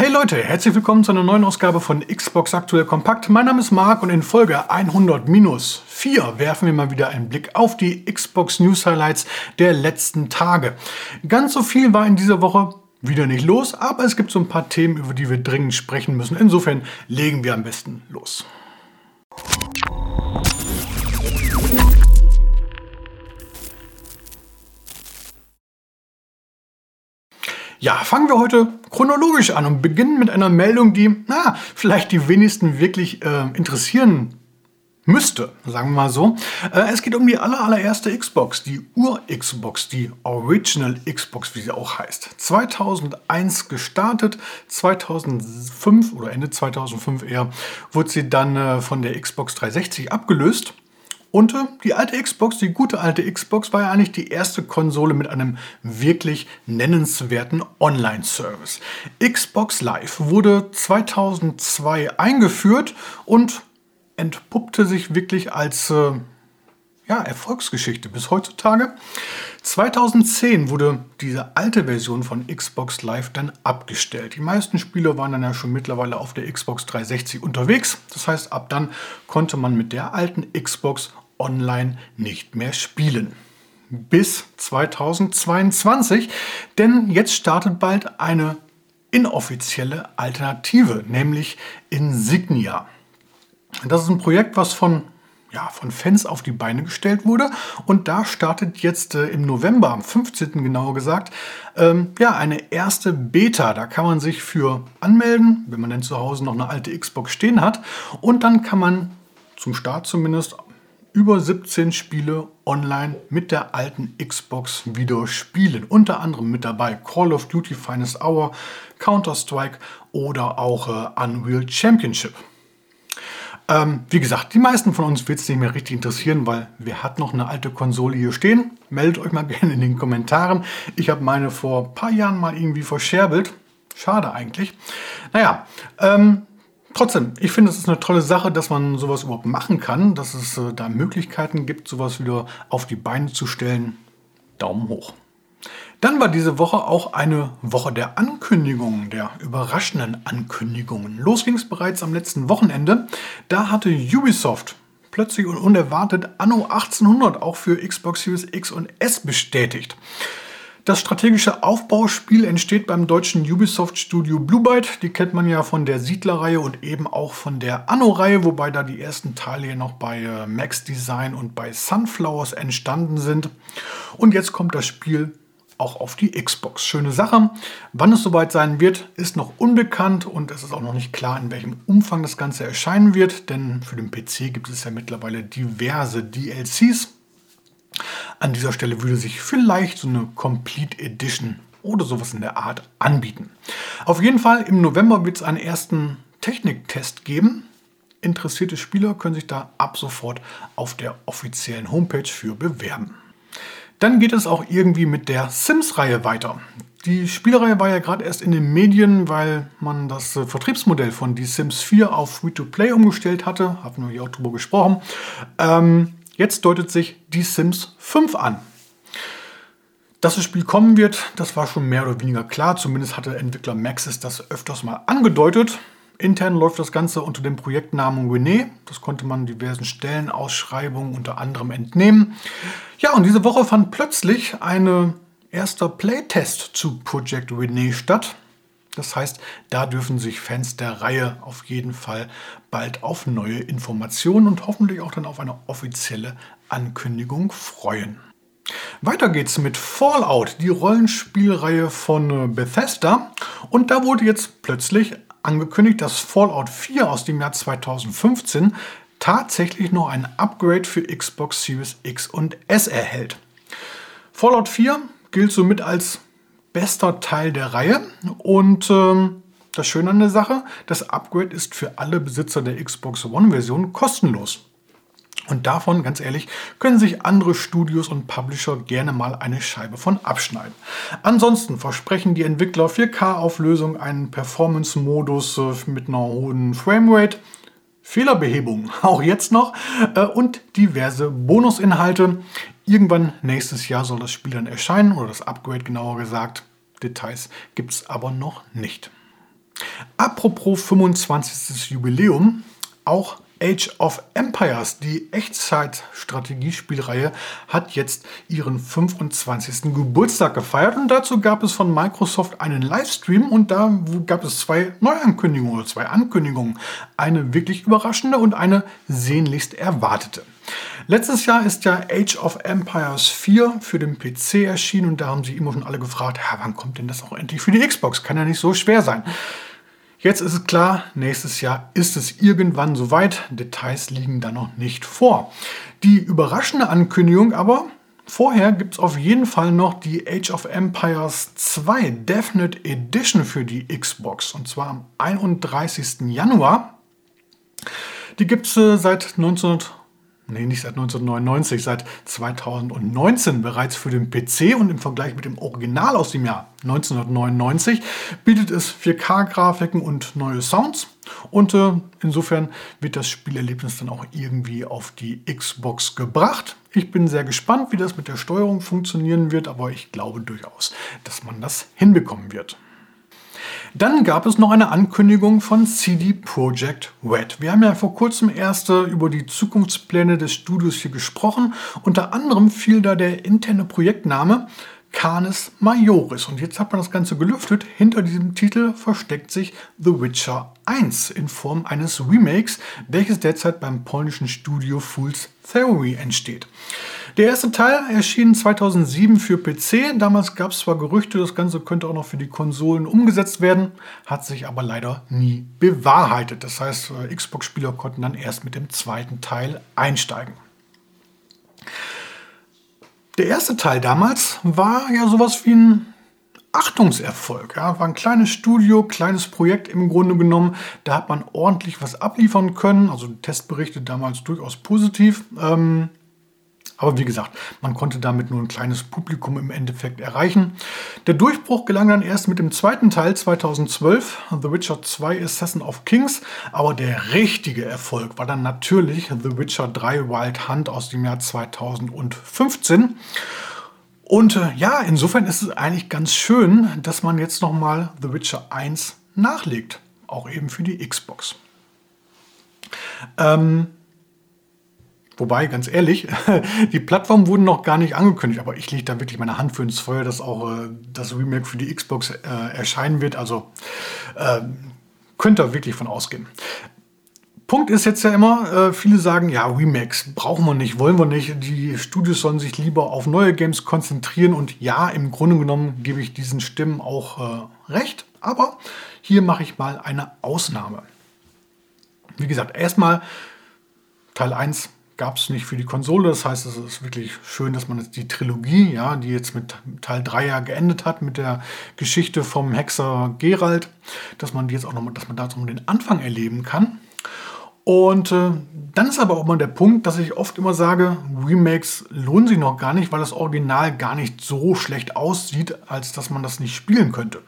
Hey Leute, herzlich willkommen zu einer neuen Ausgabe von Xbox Aktuell Kompakt. Mein Name ist Marc und in Folge 100-4 werfen wir mal wieder einen Blick auf die Xbox News Highlights der letzten Tage. Ganz so viel war in dieser Woche wieder nicht los, aber es gibt so ein paar Themen, über die wir dringend sprechen müssen. Insofern legen wir am besten los. Ja, fangen wir heute chronologisch an und beginnen mit einer Meldung, die, na, vielleicht die wenigsten wirklich äh, interessieren müsste, sagen wir mal so. Äh, es geht um die aller, allererste Xbox, die Ur-Xbox, die Original Xbox, wie sie auch heißt. 2001 gestartet, 2005 oder Ende 2005 eher, wurde sie dann äh, von der Xbox 360 abgelöst. Und äh, die alte Xbox, die gute alte Xbox, war ja eigentlich die erste Konsole mit einem wirklich nennenswerten Online-Service. Xbox Live wurde 2002 eingeführt und entpuppte sich wirklich als äh, ja, Erfolgsgeschichte bis heutzutage. 2010 wurde diese alte Version von Xbox Live dann abgestellt. Die meisten Spieler waren dann ja schon mittlerweile auf der Xbox 360 unterwegs. Das heißt, ab dann konnte man mit der alten Xbox online nicht mehr spielen. Bis 2022, denn jetzt startet bald eine inoffizielle Alternative, nämlich Insignia. Das ist ein Projekt, was von, ja, von Fans auf die Beine gestellt wurde. Und da startet jetzt äh, im November, am 15. genauer gesagt, ähm, ja, eine erste Beta. Da kann man sich für anmelden, wenn man denn zu Hause noch eine alte Xbox stehen hat. Und dann kann man zum Start zumindest über 17 Spiele online mit der alten Xbox wieder spielen. Unter anderem mit dabei Call of Duty Finest Hour, Counter-Strike oder auch äh, Unreal Championship. Ähm, wie gesagt, die meisten von uns wird es nicht mehr richtig interessieren, weil wer hat noch eine alte Konsole hier stehen? Meldet euch mal gerne in den Kommentaren. Ich habe meine vor ein paar Jahren mal irgendwie verscherbelt. Schade eigentlich. Naja, ähm, Trotzdem, ich finde, es ist eine tolle Sache, dass man sowas überhaupt machen kann, dass es äh, da Möglichkeiten gibt, sowas wieder auf die Beine zu stellen. Daumen hoch. Dann war diese Woche auch eine Woche der Ankündigungen, der überraschenden Ankündigungen. Los ging es bereits am letzten Wochenende. Da hatte Ubisoft plötzlich und unerwartet Anno 1800 auch für Xbox Series X und S bestätigt. Das strategische Aufbauspiel entsteht beim deutschen Ubisoft-Studio Blue Byte. Die kennt man ja von der Siedler-Reihe und eben auch von der Anno-Reihe, wobei da die ersten Teile hier noch bei äh, Max Design und bei Sunflowers entstanden sind. Und jetzt kommt das Spiel auch auf die Xbox. Schöne Sache. Wann es soweit sein wird, ist noch unbekannt und es ist auch noch nicht klar, in welchem Umfang das Ganze erscheinen wird, denn für den PC gibt es ja mittlerweile diverse DLCs. An dieser Stelle würde sich vielleicht so eine Complete Edition oder sowas in der Art anbieten. Auf jeden Fall im November wird es einen ersten Techniktest geben. Interessierte Spieler können sich da ab sofort auf der offiziellen Homepage für bewerben. Dann geht es auch irgendwie mit der Sims-Reihe weiter. Die Spielreihe war ja gerade erst in den Medien, weil man das äh, Vertriebsmodell von Die Sims 4 auf Free-to-Play umgestellt hatte. Haben wir hier auch drüber gesprochen. Ähm, jetzt deutet sich Die Sims 5 an. Dass das Spiel kommen wird, das war schon mehr oder weniger klar. Zumindest hatte Entwickler Maxis das öfters mal angedeutet. Intern läuft das Ganze unter dem Projektnamen René. Das konnte man diversen Stellenausschreibungen unter anderem entnehmen. Ja, und diese Woche fand plötzlich ein erster Playtest zu Project René statt. Das heißt, da dürfen sich Fans der Reihe auf jeden Fall bald auf neue Informationen und hoffentlich auch dann auf eine offizielle Ankündigung freuen. Weiter geht's mit Fallout, die Rollenspielreihe von Bethesda. Und da wurde jetzt plötzlich angekündigt, dass Fallout 4 aus dem Jahr 2015 tatsächlich noch ein Upgrade für Xbox Series X und S erhält. Fallout 4 gilt somit als bester Teil der Reihe und ähm, das Schöne an der Sache, das Upgrade ist für alle Besitzer der Xbox One-Version kostenlos. Und davon, ganz ehrlich, können sich andere Studios und Publisher gerne mal eine Scheibe von abschneiden. Ansonsten versprechen die Entwickler 4K-Auflösung, einen Performance-Modus äh, mit einer hohen Framerate, Fehlerbehebung auch jetzt noch äh, und diverse Bonusinhalte. Irgendwann nächstes Jahr soll das Spiel dann erscheinen oder das Upgrade genauer gesagt. Details gibt es aber noch nicht. Apropos 25. Jubiläum, auch Age of Empires, die Echtzeit-Strategiespielreihe, hat jetzt ihren 25. Geburtstag gefeiert und dazu gab es von Microsoft einen Livestream und da gab es zwei Neuankündigungen oder zwei Ankündigungen. Eine wirklich überraschende und eine sehnlichst erwartete. Letztes Jahr ist ja Age of Empires 4 für den PC erschienen und da haben sie immer schon alle gefragt, wann kommt denn das auch endlich für die Xbox? Kann ja nicht so schwer sein. Jetzt ist es klar, nächstes Jahr ist es irgendwann soweit. Details liegen da noch nicht vor. Die überraschende Ankündigung aber, vorher gibt es auf jeden Fall noch die Age of Empires 2 Definite Edition für die Xbox. Und zwar am 31. Januar. Die gibt es äh, seit 1900 nee, nicht seit 1999, seit 2019 bereits für den PC und im Vergleich mit dem Original aus dem Jahr 1999 bietet es 4K-Grafiken und neue Sounds. Und äh, insofern wird das Spielerlebnis dann auch irgendwie auf die Xbox gebracht. Ich bin sehr gespannt, wie das mit der Steuerung funktionieren wird, aber ich glaube durchaus, dass man das hinbekommen wird. Dann gab es noch eine Ankündigung von CD Projekt Red. Wir haben ja vor kurzem erst äh, über die Zukunftspläne des Studios hier gesprochen. Unter anderem fiel da der interne Projektname Canis Majoris. Und jetzt hat man das Ganze gelüftet. Hinter diesem Titel versteckt sich The Witcher 1 in Form eines Remakes, welches derzeit beim polnischen Studio Fool's Theory entsteht. Der erste Teil erschien 2007 für PC. Damals gab es zwar Gerüchte, das Ganze könnte auch noch für die Konsolen umgesetzt werden, hat sich aber leider nie bewahrheitet. Das heißt, äh, Xbox-Spieler konnten dann erst mit dem zweiten Teil einsteigen. Der erste Teil damals war ja sowas wie ein Achtungserfolg. Ja, war ein kleines Studio, kleines Projekt im Grunde genommen. Da hat man ordentlich was abliefern können. Also Testberichte damals durchaus positiv. Ähm, aber wie gesagt, man konnte damit nur ein kleines Publikum im Endeffekt erreichen. Der Durchbruch gelang dann erst mit dem zweiten Teil 2012, The Witcher 2 Assassin of Kings. Aber der richtige Erfolg war dann natürlich The Witcher 3 Wild Hunt aus dem Jahr 2015. Und äh, ja, insofern ist es eigentlich ganz schön, dass man jetzt nochmal The Witcher 1 nachlegt. Auch eben für die Xbox. Ähm, Wobei, ganz ehrlich, die Plattformen wurden noch gar nicht angekündigt, aber ich lege da wirklich meine Hand für ins Feuer, dass auch äh, das Remake für die Xbox äh, erscheinen wird. Also äh, könnt ihr wirklich von ausgehen. Punkt ist jetzt ja immer, äh, viele sagen, ja, Remakes brauchen wir nicht, wollen wir nicht. Die Studios sollen sich lieber auf neue Games konzentrieren. Und ja, im Grunde genommen gebe ich diesen Stimmen auch äh, recht. Aber hier mache ich mal eine Ausnahme. Wie gesagt, erstmal Teil 1 gab es nicht für die Konsole. Das heißt, es ist wirklich schön, dass man jetzt die Trilogie, ja, die jetzt mit Teil 3 ja geendet hat, mit der Geschichte vom Hexer Gerald, dass man die jetzt auch noch, dass man da so den Anfang erleben kann. Und äh, dann ist aber auch mal der Punkt, dass ich oft immer sage, Remakes lohnen sich noch gar nicht, weil das Original gar nicht so schlecht aussieht, als dass man das nicht spielen könnte.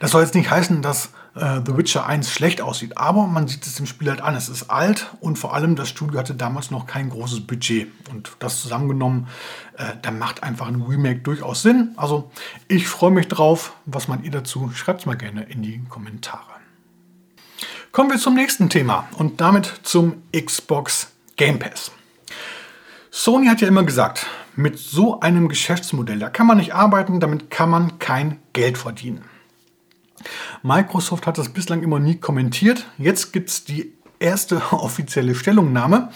Das soll jetzt nicht heißen, dass äh, The Witcher 1 schlecht aussieht, aber man sieht es dem Spiel halt an. Es ist alt und vor allem das Studio hatte damals noch kein großes Budget. Und das zusammengenommen, äh, da macht einfach ein Remake durchaus Sinn. Also ich freue mich drauf. Was meint ihr dazu? Schreibt es mal gerne in die Kommentare. Kommen wir zum nächsten Thema und damit zum Xbox Game Pass. Sony hat ja immer gesagt, mit so einem Geschäftsmodell, da kann man nicht arbeiten, damit kann man kein Geld verdienen. Microsoft hat das bislang immer nie kommentiert. Jetzt gibt es die erste offizielle Stellungnahme.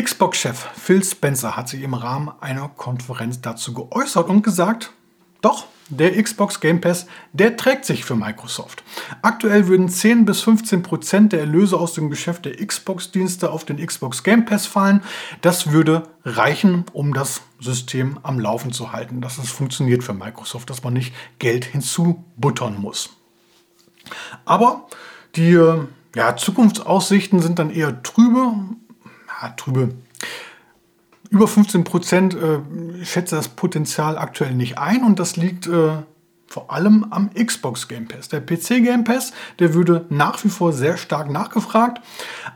Xbox-Chef Phil Spencer hat sich im Rahmen einer Konferenz dazu geäußert und gesagt, doch, der Xbox Game Pass, der trägt sich für Microsoft. Aktuell würden 10 bis 15 Prozent der Erlöse aus dem Geschäft der Xbox-Dienste auf den Xbox Game Pass fallen. Das würde reichen, um das System am Laufen zu halten, dass es funktioniert für Microsoft, dass man nicht Geld hinzubuttern muss. Aber die äh, ja, Zukunftsaussichten sind dann eher trübe. Ja, trübe. Über 15 Prozent äh, schätze das Potenzial aktuell nicht ein und das liegt äh, vor allem am Xbox Game Pass. Der PC Game Pass, der würde nach wie vor sehr stark nachgefragt,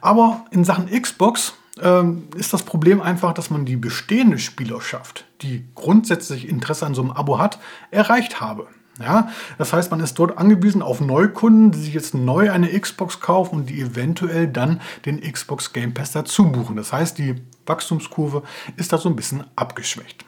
aber in Sachen Xbox äh, ist das Problem einfach, dass man die bestehende Spielerschaft, die grundsätzlich Interesse an so einem Abo hat, erreicht habe. Ja, das heißt, man ist dort angewiesen auf Neukunden, die sich jetzt neu eine Xbox kaufen und die eventuell dann den Xbox Game Pass dazu buchen. Das heißt, die Wachstumskurve ist da so ein bisschen abgeschwächt.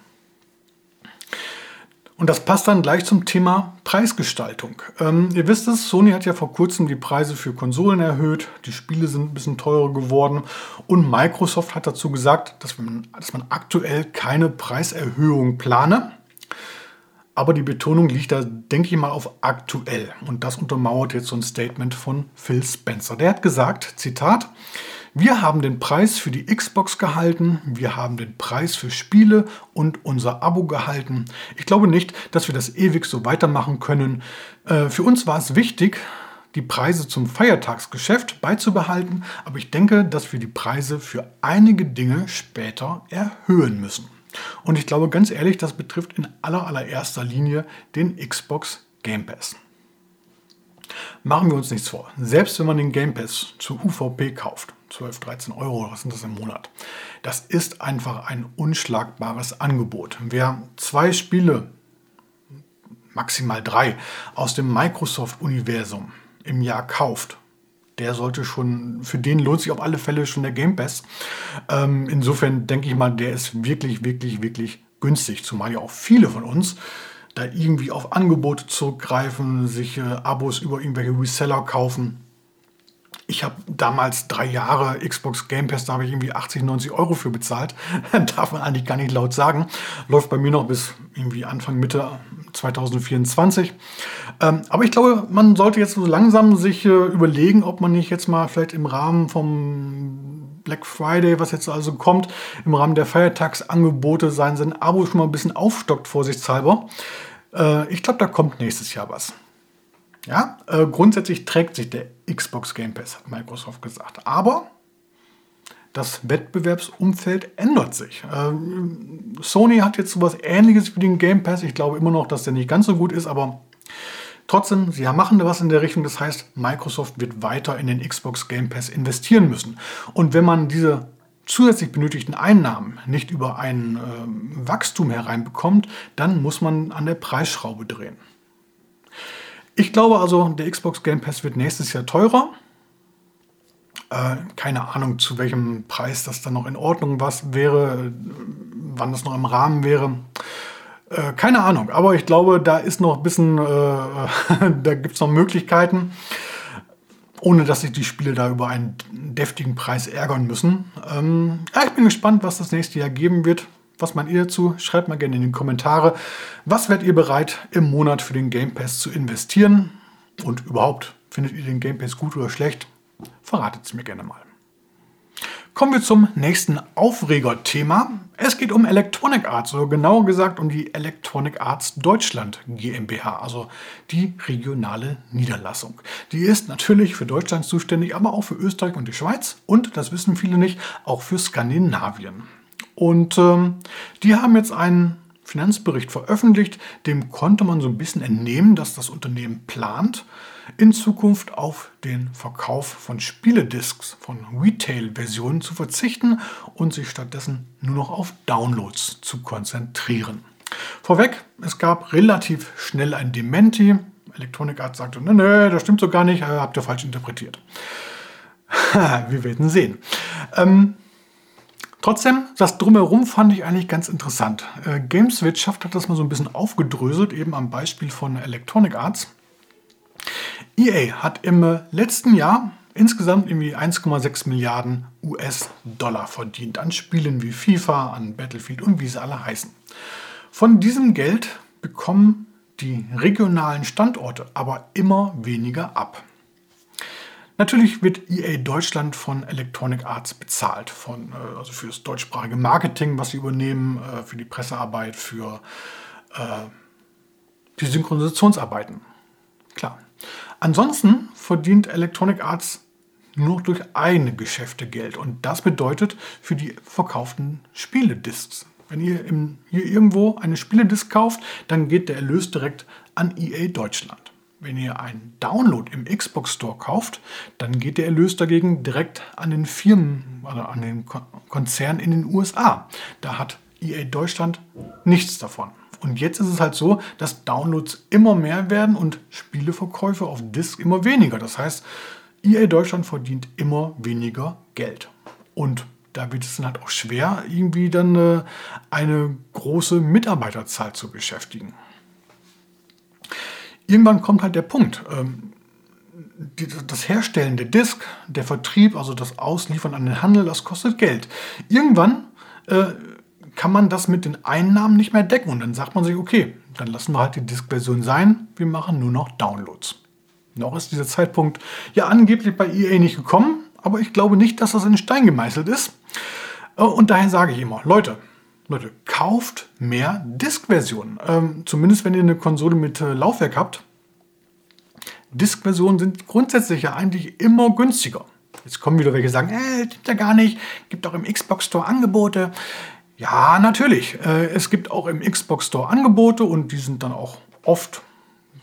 Und das passt dann gleich zum Thema Preisgestaltung. Ähm, ihr wisst es, Sony hat ja vor kurzem die Preise für Konsolen erhöht, die Spiele sind ein bisschen teurer geworden und Microsoft hat dazu gesagt, dass man, dass man aktuell keine Preiserhöhung plane. Aber die Betonung liegt da, denke ich mal, auf aktuell. Und das untermauert jetzt so ein Statement von Phil Spencer. Der hat gesagt, Zitat, wir haben den Preis für die Xbox gehalten, wir haben den Preis für Spiele und unser Abo gehalten. Ich glaube nicht, dass wir das ewig so weitermachen können. Äh, für uns war es wichtig, die Preise zum Feiertagsgeschäft beizubehalten, aber ich denke, dass wir die Preise für einige Dinge später erhöhen müssen. Und ich glaube ganz ehrlich, das betrifft in aller allererster Linie den Xbox Game Pass. Machen wir uns nichts vor. Selbst wenn man den Game Pass zu UVP kauft, 12, 13 Euro, was sind das im Monat? Das ist einfach ein unschlagbares Angebot. Wer zwei Spiele, maximal drei, aus dem Microsoft-Universum im Jahr kauft, der sollte schon, für den lohnt sich auf alle Fälle schon der Game Pass. Ähm, insofern denke ich mal, der ist wirklich, wirklich, wirklich günstig, zumal ja auch viele von uns da irgendwie auf Angebote zurückgreifen, sich äh, Abos über irgendwelche Reseller kaufen. Ich habe damals drei Jahre Xbox Game Pass, da habe ich irgendwie 80, 90 Euro für bezahlt. Darf man eigentlich gar nicht laut sagen. Läuft bei mir noch bis irgendwie Anfang, Mitte 2024. Ähm, aber ich glaube, man sollte jetzt so langsam sich äh, überlegen, ob man nicht jetzt mal vielleicht im Rahmen vom Black Friday, was jetzt also kommt, im Rahmen der Feiertagsangebote sein, sein Abo schon mal ein bisschen aufstockt, vorsichtshalber. Äh, ich glaube, da kommt nächstes Jahr was. Ja, äh, grundsätzlich trägt sich der Xbox Game Pass, hat Microsoft gesagt. Aber das Wettbewerbsumfeld ändert sich. Ähm, Sony hat jetzt sowas ähnliches wie den Game Pass. Ich glaube immer noch, dass der nicht ganz so gut ist, aber trotzdem, sie machen da was in der Richtung. Das heißt, Microsoft wird weiter in den Xbox Game Pass investieren müssen. Und wenn man diese zusätzlich benötigten Einnahmen nicht über ein äh, Wachstum hereinbekommt, dann muss man an der Preisschraube drehen. Ich glaube also, der Xbox Game Pass wird nächstes Jahr teurer. Äh, keine Ahnung, zu welchem Preis das dann noch in Ordnung was wäre, wann das noch im Rahmen wäre. Äh, keine Ahnung, aber ich glaube, da ist noch ein bisschen, äh, da gibt es noch Möglichkeiten, ohne dass sich die Spiele da über einen deftigen Preis ärgern müssen. Ähm, ja, ich bin gespannt, was das nächste Jahr geben wird. Was meint ihr dazu? Schreibt mal gerne in die Kommentare. Was werdet ihr bereit im Monat für den Game Pass zu investieren? Und überhaupt, findet ihr den Game Pass gut oder schlecht? Verratet es mir gerne mal. Kommen wir zum nächsten Aufreger-Thema. Es geht um Electronic Arts, oder genauer gesagt um die Electronic Arts Deutschland GmbH, also die regionale Niederlassung. Die ist natürlich für Deutschland zuständig, aber auch für Österreich und die Schweiz und, das wissen viele nicht, auch für Skandinavien. Und ähm, die haben jetzt einen Finanzbericht veröffentlicht, dem konnte man so ein bisschen entnehmen, dass das Unternehmen plant, in Zukunft auf den Verkauf von Spieledisks, von Retail-Versionen zu verzichten und sich stattdessen nur noch auf Downloads zu konzentrieren. Vorweg, es gab relativ schnell ein Dementi. Electronic Arts sagte, nee, nee, das stimmt so gar nicht, habt ihr falsch interpretiert. Wir werden sehen. Ähm, Trotzdem, das Drumherum fand ich eigentlich ganz interessant. Äh, Gameswirtschaft hat das mal so ein bisschen aufgedröselt, eben am Beispiel von Electronic Arts. EA hat im letzten Jahr insgesamt irgendwie 1,6 Milliarden US-Dollar verdient an Spielen wie FIFA, an Battlefield und wie sie alle heißen. Von diesem Geld bekommen die regionalen Standorte aber immer weniger ab. Natürlich wird EA Deutschland von Electronic Arts bezahlt, von, äh, also für das deutschsprachige Marketing, was sie übernehmen, äh, für die Pressearbeit, für äh, die Synchronisationsarbeiten. Klar. Ansonsten verdient Electronic Arts nur durch eigene Geschäfte Geld und das bedeutet für die verkauften Spieledisks. Wenn ihr im, hier irgendwo eine Spieledisk kauft, dann geht der Erlös direkt an EA Deutschland. Wenn ihr einen Download im Xbox Store kauft, dann geht der Erlös dagegen direkt an den Firmen, also an den Konzern in den USA. Da hat EA Deutschland nichts davon. Und jetzt ist es halt so, dass Downloads immer mehr werden und Spieleverkäufe auf Disk immer weniger. Das heißt, EA Deutschland verdient immer weniger Geld. Und da wird es dann halt auch schwer, irgendwie dann äh, eine große Mitarbeiterzahl zu beschäftigen. Irgendwann kommt halt der Punkt. Ähm, die, das Herstellen der Disk, der Vertrieb, also das Ausliefern an den Handel, das kostet Geld. Irgendwann äh, kann man das mit den Einnahmen nicht mehr decken und dann sagt man sich, okay, dann lassen wir halt die Disk-Version sein, wir machen nur noch Downloads. Noch ist dieser Zeitpunkt ja angeblich bei EA nicht gekommen, aber ich glaube nicht, dass das in Stein gemeißelt ist. Äh, und daher sage ich immer, Leute, Leute, kauft mehr Disk-Versionen. Ähm, zumindest wenn ihr eine Konsole mit äh, Laufwerk habt. Disk-Versionen sind grundsätzlich ja eigentlich immer günstiger. Jetzt kommen wieder welche, sagen, äh, gibt ja gar nicht, gibt auch im Xbox Store Angebote. Ja, natürlich. Äh, es gibt auch im Xbox Store Angebote und die sind dann auch oft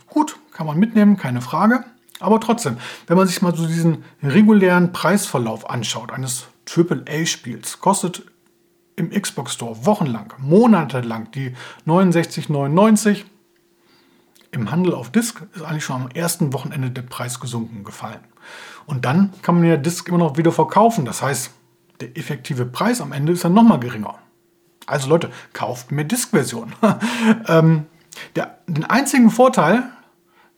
gut, kann man mitnehmen, keine Frage. Aber trotzdem, wenn man sich mal so diesen regulären Preisverlauf anschaut eines AAA-Spiels, kostet im Xbox Store wochenlang, monatelang die 69,99. Im Handel auf Disk ist eigentlich schon am ersten Wochenende der Preis gesunken gefallen. Und dann kann man ja Disk immer noch wieder verkaufen. Das heißt, der effektive Preis am Ende ist dann nochmal geringer. Also Leute, kauft mehr Disk-Version. ähm, den einzigen Vorteil,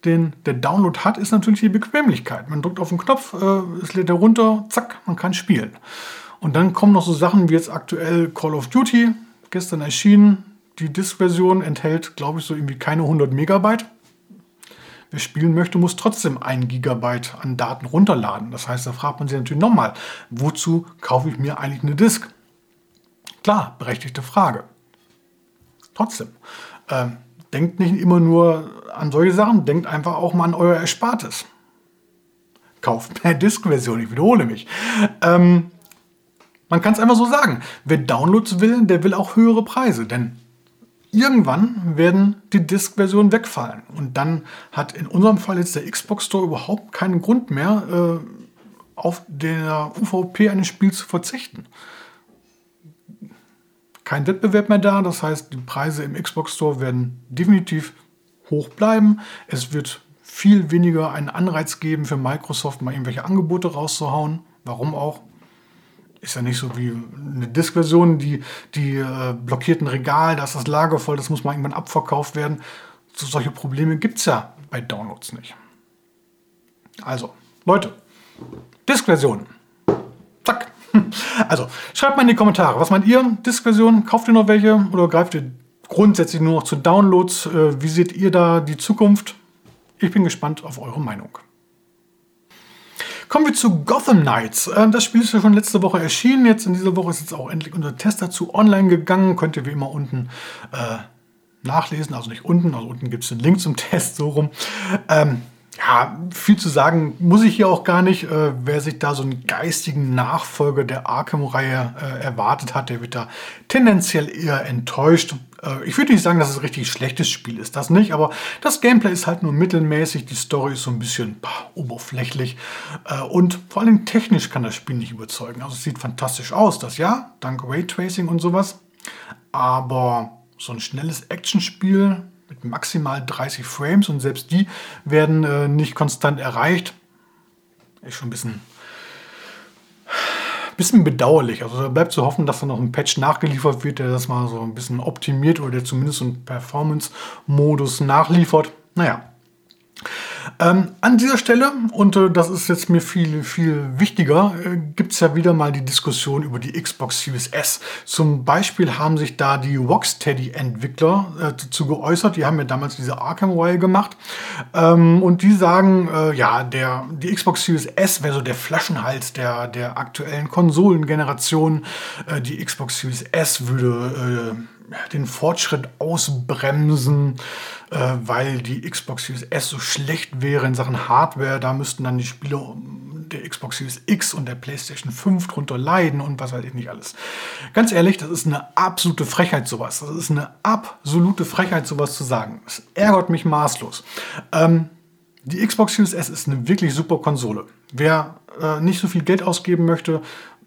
den der Download hat, ist natürlich die Bequemlichkeit. Man drückt auf den Knopf, äh, es lädt runter, zack, man kann spielen. Und dann kommen noch so Sachen wie jetzt aktuell Call of Duty, gestern erschienen. Die Disk-Version enthält, glaube ich, so irgendwie keine 100 Megabyte. Wer spielen möchte, muss trotzdem 1 Gigabyte an Daten runterladen. Das heißt, da fragt man sich natürlich nochmal, wozu kaufe ich mir eigentlich eine Disk? Klar, berechtigte Frage. Trotzdem, ähm, denkt nicht immer nur an solche Sachen, denkt einfach auch mal an euer Erspartes. Kauft mehr Disk-Version, ich wiederhole mich. Ähm, man kann es einfach so sagen. Wer Downloads will, der will auch höhere Preise. Denn irgendwann werden die Disk-Versionen wegfallen. Und dann hat in unserem Fall jetzt der Xbox Store überhaupt keinen Grund mehr, äh, auf der UVP eines Spiels zu verzichten. Kein Wettbewerb mehr da, das heißt, die Preise im Xbox Store werden definitiv hoch bleiben. Es wird viel weniger einen Anreiz geben für Microsoft, mal irgendwelche Angebote rauszuhauen. Warum auch? Ist ja nicht so wie eine Disk-Version, die, die äh, blockierten Regal, da ist das Lager voll, das muss mal irgendwann abverkauft werden. So, solche Probleme gibt es ja bei Downloads nicht. Also, Leute, Disk-Versionen. Zack. Also, schreibt mal in die Kommentare, was meint ihr? Disk-Version, kauft ihr noch welche oder greift ihr grundsätzlich nur noch zu Downloads? Äh, wie seht ihr da die Zukunft? Ich bin gespannt auf eure Meinung. Kommen wir zu Gotham Knights. Äh, das Spiel ist ja schon letzte Woche erschienen. Jetzt in dieser Woche ist jetzt auch endlich unser Test dazu online gegangen. Könnt ihr wie immer unten äh, nachlesen. Also nicht unten, also unten gibt es den Link zum Test so rum. Ähm, ja, viel zu sagen muss ich hier auch gar nicht. Äh, wer sich da so einen geistigen Nachfolger der Arkham-Reihe äh, erwartet hat, der wird da tendenziell eher enttäuscht. Äh, ich würde nicht sagen, dass es ein richtig schlechtes Spiel ist, das nicht, aber das Gameplay ist halt nur mittelmäßig, die Story ist so ein bisschen bah, oberflächlich äh, und vor allem technisch kann das Spiel nicht überzeugen. Also es sieht fantastisch aus, das ja, dank Raytracing und sowas, aber so ein schnelles Actionspiel mit maximal 30 Frames und selbst die werden äh, nicht konstant erreicht. Ist schon ein bisschen bisschen bedauerlich. Also da bleibt zu hoffen, dass da noch ein Patch nachgeliefert wird, der das mal so ein bisschen optimiert oder der zumindest einen Performance-Modus nachliefert. Naja, ähm, an dieser Stelle, und äh, das ist jetzt mir viel, viel wichtiger, äh, gibt es ja wieder mal die Diskussion über die Xbox Series S. Zum Beispiel haben sich da die Rocksteady-Entwickler äh, dazu geäußert. Die haben ja damals diese Arkham-Reihe gemacht. Ähm, und die sagen, äh, ja, der, die Xbox Series S wäre so der Flaschenhals der, der aktuellen Konsolengeneration. Äh, die Xbox Series S würde äh, den Fortschritt ausbremsen, äh, weil die Xbox Series S so schlecht wäre in Sachen Hardware. Da müssten dann die Spieler der Xbox Series X und der PlayStation 5 drunter leiden und was weiß ich nicht alles. Ganz ehrlich, das ist eine absolute Frechheit, sowas. Das ist eine absolute Frechheit, sowas zu sagen. Es ärgert mich maßlos. Ähm, die Xbox Series S ist eine wirklich super Konsole. Wer äh, nicht so viel Geld ausgeben möchte,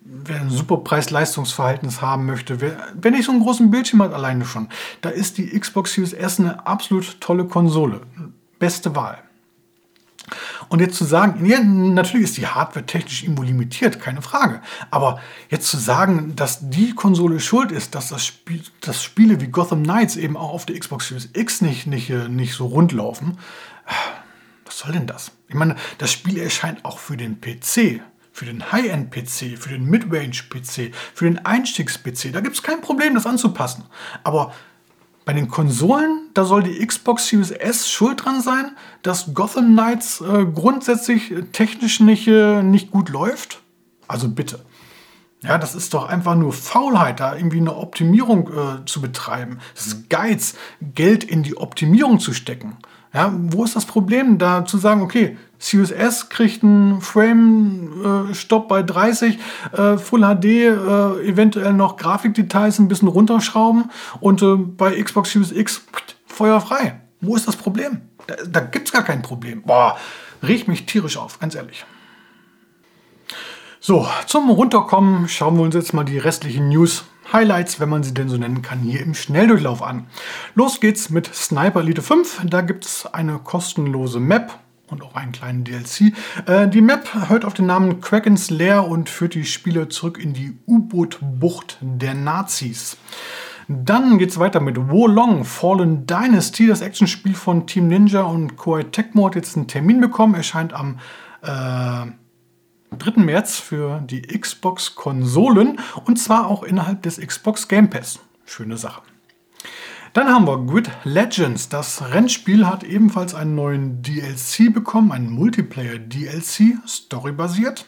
wer ein super Preis-Leistungs-Verhältnis haben möchte, wer, wer nicht so einen großen Bildschirm hat alleine schon, da ist die Xbox Series S eine absolut tolle Konsole. Beste Wahl. Und jetzt zu sagen, ja, natürlich ist die Hardware technisch irgendwo limitiert, keine Frage. Aber jetzt zu sagen, dass die Konsole schuld ist, dass das Spiel, dass Spiele wie Gotham Knights eben auch auf der Xbox Series X nicht, nicht, nicht so rund laufen, was soll denn das? Ich meine, das Spiel erscheint auch für den PC für den High-End-PC, für den Mid-Range-PC, für den Einstiegs-PC. Da gibt es kein Problem, das anzupassen. Aber bei den Konsolen, da soll die Xbox Series S schuld dran sein, dass Gotham Knights äh, grundsätzlich technisch nicht, äh, nicht gut läuft. Also bitte. Ja, das ist doch einfach nur Faulheit, da irgendwie eine Optimierung äh, zu betreiben. Das ist Geiz, Geld in die Optimierung zu stecken. Ja, wo ist das Problem, da zu sagen, okay, CSS kriegt einen Frame-Stopp äh, bei 30, äh, Full HD, äh, eventuell noch Grafikdetails ein bisschen runterschrauben und äh, bei Xbox Series X feuerfrei. Wo ist das Problem? Da, da gibt es gar kein Problem. Boah, riecht mich tierisch auf, ganz ehrlich. So, zum Runterkommen schauen wir uns jetzt mal die restlichen News Highlights, wenn man sie denn so nennen kann, hier im Schnelldurchlauf an. Los geht's mit Sniper Elite 5. Da gibt es eine kostenlose Map und auch einen kleinen DLC. Äh, die Map hört auf den Namen Kraken's Lair und führt die Spieler zurück in die U-Boot-Bucht der Nazis. Dann geht es weiter mit Wolong Fallen Dynasty, das Actionspiel von Team Ninja und Koei Tecmo hat jetzt einen Termin bekommen, erscheint am äh, 3. März für die Xbox-Konsolen und zwar auch innerhalb des Xbox Game Pass. Schöne Sache. Dann haben wir Grid Legends. Das Rennspiel hat ebenfalls einen neuen DLC bekommen, einen Multiplayer-DLC, storybasiert.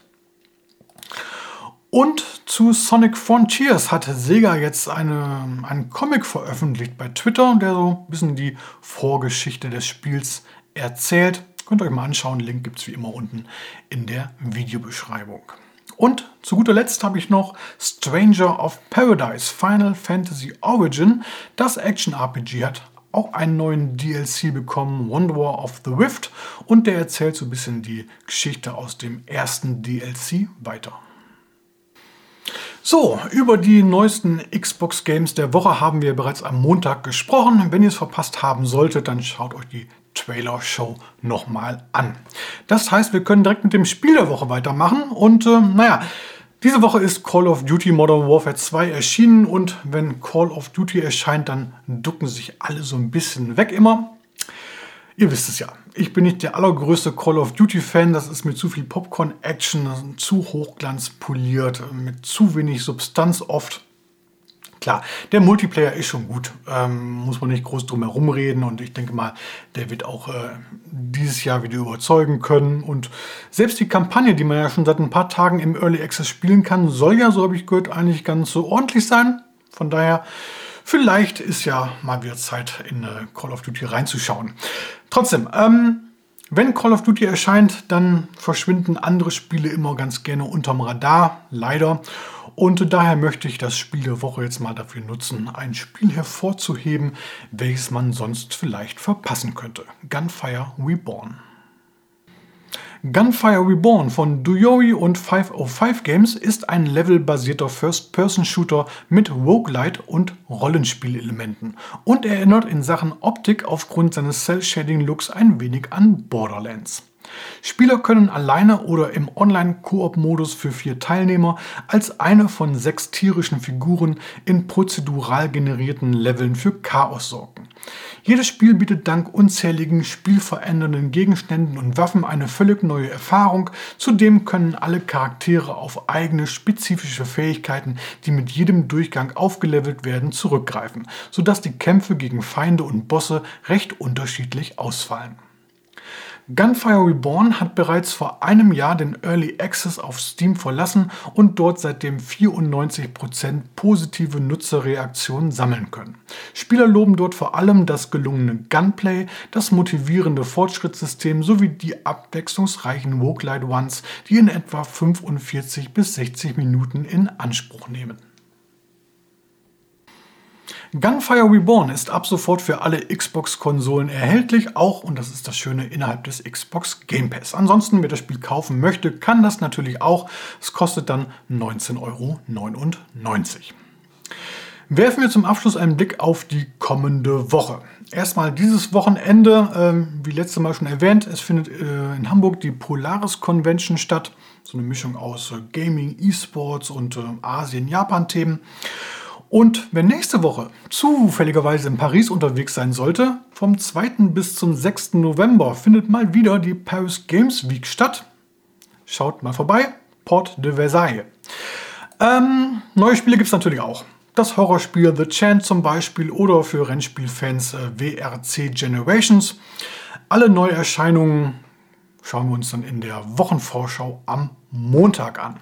Und zu Sonic Frontiers hat Sega jetzt eine, einen Comic veröffentlicht bei Twitter, der so ein bisschen die Vorgeschichte des Spiels erzählt. Könnt ihr euch mal anschauen, Link gibt es wie immer unten in der Videobeschreibung. Und zu guter Letzt habe ich noch Stranger of Paradise Final Fantasy Origin. Das Action-RPG hat auch einen neuen DLC bekommen, Wanderer of the Rift, und der erzählt so ein bisschen die Geschichte aus dem ersten DLC weiter. So, über die neuesten Xbox Games der Woche haben wir bereits am Montag gesprochen. Wenn ihr es verpasst haben solltet, dann schaut euch die Trailer-Show nochmal an. Das heißt, wir können direkt mit dem Spiel der Woche weitermachen. Und äh, naja, diese Woche ist Call of Duty Modern Warfare 2 erschienen und wenn Call of Duty erscheint, dann ducken sich alle so ein bisschen weg immer. Ihr wisst es ja, ich bin nicht der allergrößte Call of Duty-Fan. Das ist mir zu viel Popcorn-Action, zu hochglanzpoliert, mit zu wenig Substanz oft. Klar, der Multiplayer ist schon gut, ähm, muss man nicht groß drum herum reden und ich denke mal, der wird auch äh, dieses Jahr wieder überzeugen können. Und selbst die Kampagne, die man ja schon seit ein paar Tagen im Early Access spielen kann, soll ja, so habe ich gehört, eigentlich ganz so ordentlich sein. Von daher, vielleicht ist ja mal wieder Zeit, in äh, Call of Duty reinzuschauen. Trotzdem, ähm, wenn Call of Duty erscheint, dann verschwinden andere Spiele immer ganz gerne unterm Radar, leider. Und daher möchte ich das Spiel der Woche jetzt mal dafür nutzen, ein Spiel hervorzuheben, welches man sonst vielleicht verpassen könnte. Gunfire Reborn. Gunfire Reborn von Duyori und 505 Games ist ein levelbasierter First-Person-Shooter mit Roguelite und Rollenspielelementen und erinnert in Sachen Optik aufgrund seines Cell-Shading-Looks ein wenig an Borderlands. Spieler können alleine oder im Online-Koop-Modus für vier Teilnehmer als eine von sechs tierischen Figuren in prozedural generierten Leveln für Chaos sorgen. Jedes Spiel bietet dank unzähligen spielverändernden Gegenständen und Waffen eine völlig neue Erfahrung. Zudem können alle Charaktere auf eigene spezifische Fähigkeiten, die mit jedem Durchgang aufgelevelt werden, zurückgreifen, sodass die Kämpfe gegen Feinde und Bosse recht unterschiedlich ausfallen. Gunfire Reborn hat bereits vor einem Jahr den Early Access auf Steam verlassen und dort seitdem 94% positive Nutzerreaktionen sammeln können. Spieler loben dort vor allem das gelungene Gunplay, das motivierende Fortschrittssystem sowie die abwechslungsreichen Woke Ones, die in etwa 45 bis 60 Minuten in Anspruch nehmen. Gunfire Reborn ist ab sofort für alle Xbox-Konsolen erhältlich, auch, und das ist das Schöne, innerhalb des Xbox Game Pass. Ansonsten, wer das Spiel kaufen möchte, kann das natürlich auch. Es kostet dann 19,99 Euro. Werfen wir zum Abschluss einen Blick auf die kommende Woche. Erstmal dieses Wochenende, ähm, wie letztes Mal schon erwähnt, es findet äh, in Hamburg die Polaris Convention statt. So eine Mischung aus äh, Gaming, E-Sports und äh, Asien-Japan-Themen. Und wer nächste Woche zufälligerweise in Paris unterwegs sein sollte, vom 2. bis zum 6. November findet mal wieder die Paris Games Week statt. Schaut mal vorbei, Port de Versailles. Ähm, neue Spiele gibt es natürlich auch das Horrorspiel The Chant zum Beispiel oder für Rennspielfans äh, WRC Generations. Alle Neuerscheinungen schauen wir uns dann in der Wochenvorschau am Montag an.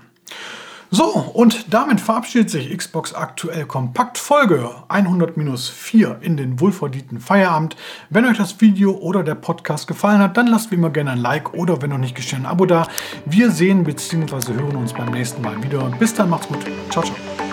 So, und damit verabschiedet sich Xbox aktuell Kompakt Folge 100-4 in den wohlverdienten Feierabend. Wenn euch das Video oder der Podcast gefallen hat, dann lasst wie immer gerne ein Like oder wenn noch nicht geschehen, ein Abo da. Wir sehen bzw. hören uns beim nächsten Mal wieder. Bis dann, macht's gut. Ciao, ciao.